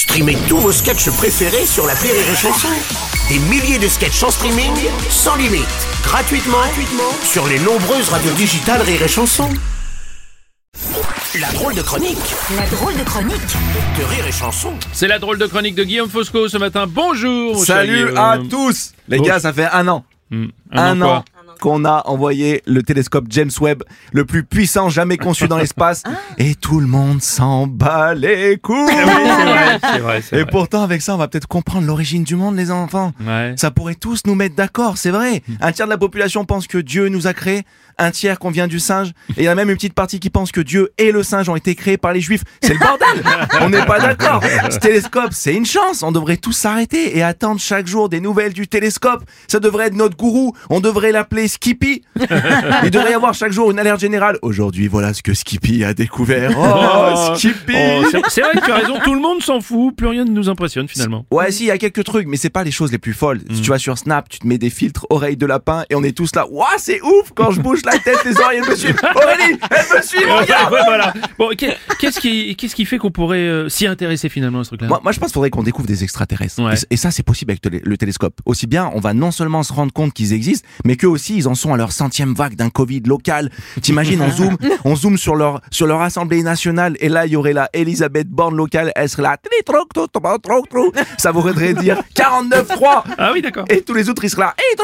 Streamez tous vos sketchs préférés sur la Rire et Chanson. Des milliers de sketchs en streaming, sans limite, gratuitement, gratuitement sur les nombreuses radios digitales Rire et Chanson. La drôle de chronique La drôle de chronique de Rire et Chanson. C'est la drôle de chronique de Guillaume Fosco ce matin. Bonjour. Salut à tous Les Oh. gars, ça fait un an. Hmm, Un, an an qu'on a envoyé le télescope James Webb, le plus puissant jamais conçu dans l'espace, et tout le monde s'en bat les couilles. Oui, vrai, vrai, c'est Et vrai. pourtant, avec ça, on va peut-être comprendre l'origine du monde, les enfants. Ouais. Ça pourrait tous nous mettre d'accord, c'est vrai. Un tiers de la population pense que Dieu nous a créés, un tiers qu'on vient du singe, et il y a même une petite partie qui pense que Dieu et le singe ont été créés par les juifs. C'est le bordel On n'est pas d'accord Ce télescope, c'est une chance On devrait tous s'arrêter et attendre chaque jour des nouvelles du télescope. Ça devrait être notre gourou, on devrait l'appeler Skippy. Il devrait y avoir chaque jour une alerte générale. Aujourd'hui, voilà ce que Skippy a découvert. Oh, Skippy Oh, c'est- vrai que tu as raison, tout le monde s'en fout, plus rien ne nous impressionne finalement. Ouais, si, il y a quelques trucs, mais c'est pas les choses les plus folles. Mm. Si tu vas sur Snap, tu te mets des filtres oreilles de lapin et on est tous là. Ouah, c'est ouf quand je bouge la tête, les oreilles, elles me suivent. Aurélie, elle me suit, regarde Ouais, voilà. Bon, qu'est- qu'est-ce qui, qu'est-ce qui fait qu'on pourrait euh, s'y intéresser finalement à ce truc-là? Moi, moi, je pense qu'il faudrait qu'on découvre des extraterrestres. Ouais. Et, et ça, c'est possible avec le télescope. Aussi bien, on va non seulement se rendre compte qu'ils existent, mais qu'eux aussi, ils en sont à leur centième vague d'un Covid local. T'imagines, on zoome, on zoome sur leur, sur leur assemblée nationale, et là, il y aurait la Elisabeth Borne locale, elle serait là, ça voudrait dire 49-3. Ah oui, d'accord. Et tous les autres, ils seraient là. Eh,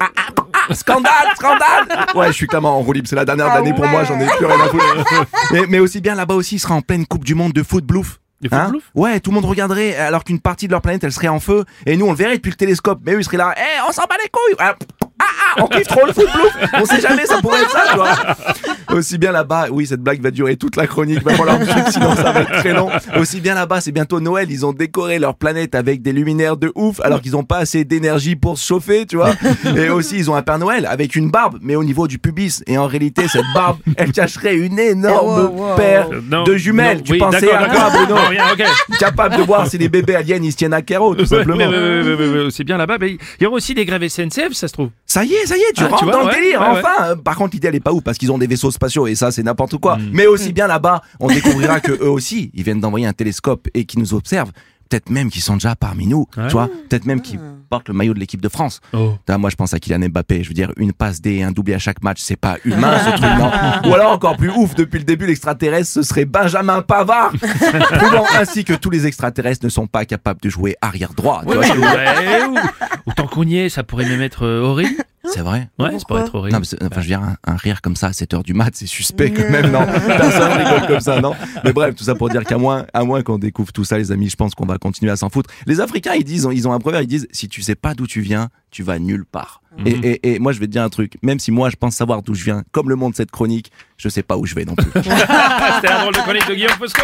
ah, ah, ah, scandale, scandale Ouais, je suis clairement en roue libre. C'est la dernière d'année pour moi. J'en ai plus rien à foutre. mais, mais aussi bien là-bas aussi, il sera en pleine Coupe du Monde de foot bluff. Bluff? Ouais, tout le monde regarderait alors qu'une partie de leur planète, elle serait en feu. Et nous, on le verrait depuis le télescope. Mais eux, ils seraient là. Eh, on s'en bat les couilles on kiffe trop le foot On sait jamais, ça pourrait être ça, tu vois. Aussi bien là-bas, oui, cette blague va durer toute la chronique, va falloir me sinon ça va être très long. Aussi bien là-bas, c'est bientôt Noël, ils ont décoré leur planète avec des luminaires de ouf, alors qu'ils ont pas assez d'énergie pour se chauffer, tu vois. Et aussi, ils ont un Père Noël avec une barbe, mais au niveau du pubis. Et en réalité, cette barbe, elle cacherait une énorme paire Euh, non, de jumelles. non, tu oui, pensais d'accord, à quoi, d'accord. Bruno Non, rien, ok. Capable de voir si les bébés aliens, ils se tiennent à carreau, tout simplement. ouais, c'est bien là-bas. Mais il y aura aussi des grèves SNCF, ça se trouve. Ça y est, ça y est, tu Ah, tu rentres vois, dans le délire, ouais, enfin. Par contre, l'idée, elle est pas ouf parce qu'ils ont des vaisseaux spatiaux et ça, c'est n'importe quoi. Mm. Mais aussi bien là-bas, on découvrira que eux aussi, ils viennent d'envoyer un télescope et qui nous observent. Peut-être même qu'ils sont déjà parmi nous, Ouais. tu vois. Peut-être même qu'ils portent le maillot de l'équipe de France. Oh. Moi, je pense à Kylian Mbappé. Je veux dire, une passe D et un doublé à chaque match, c'est pas humain, ce truc, non. Ou alors, encore plus ouf, depuis le début, l'extraterrestre, ce serait Benjamin Pavard. Prouvant ainsi que tous les extraterrestres ne sont pas capables de jouer arrière droit. Ouais, ouais, ou- Autant qu'on y est, ça pourrait même être euh, horrible. C'est vrai. Ouais, ça pourrait être horrible. Non, mais c'est- enfin, je veux dire, un, un rire comme ça à 7h du mat, c'est suspect quand même, non Personne rigole comme ça, non Mais bref, tout ça pour dire qu'à moins, à moins qu'on découvre tout ça, les amis, je pense qu'on va continuer à s'en foutre. Les Africains, ils disent, ils ont un proverbe, ils disent, si tu sais pas d'où tu viens, tu vas nulle part. Mhm. Et, et, et moi, je vais te dire un truc, même si moi, je pense savoir d'où je viens, comme le monde de cette chronique, je sais pas où je vais non plus. C'était la drôle de chronique de Guillaume Fosco.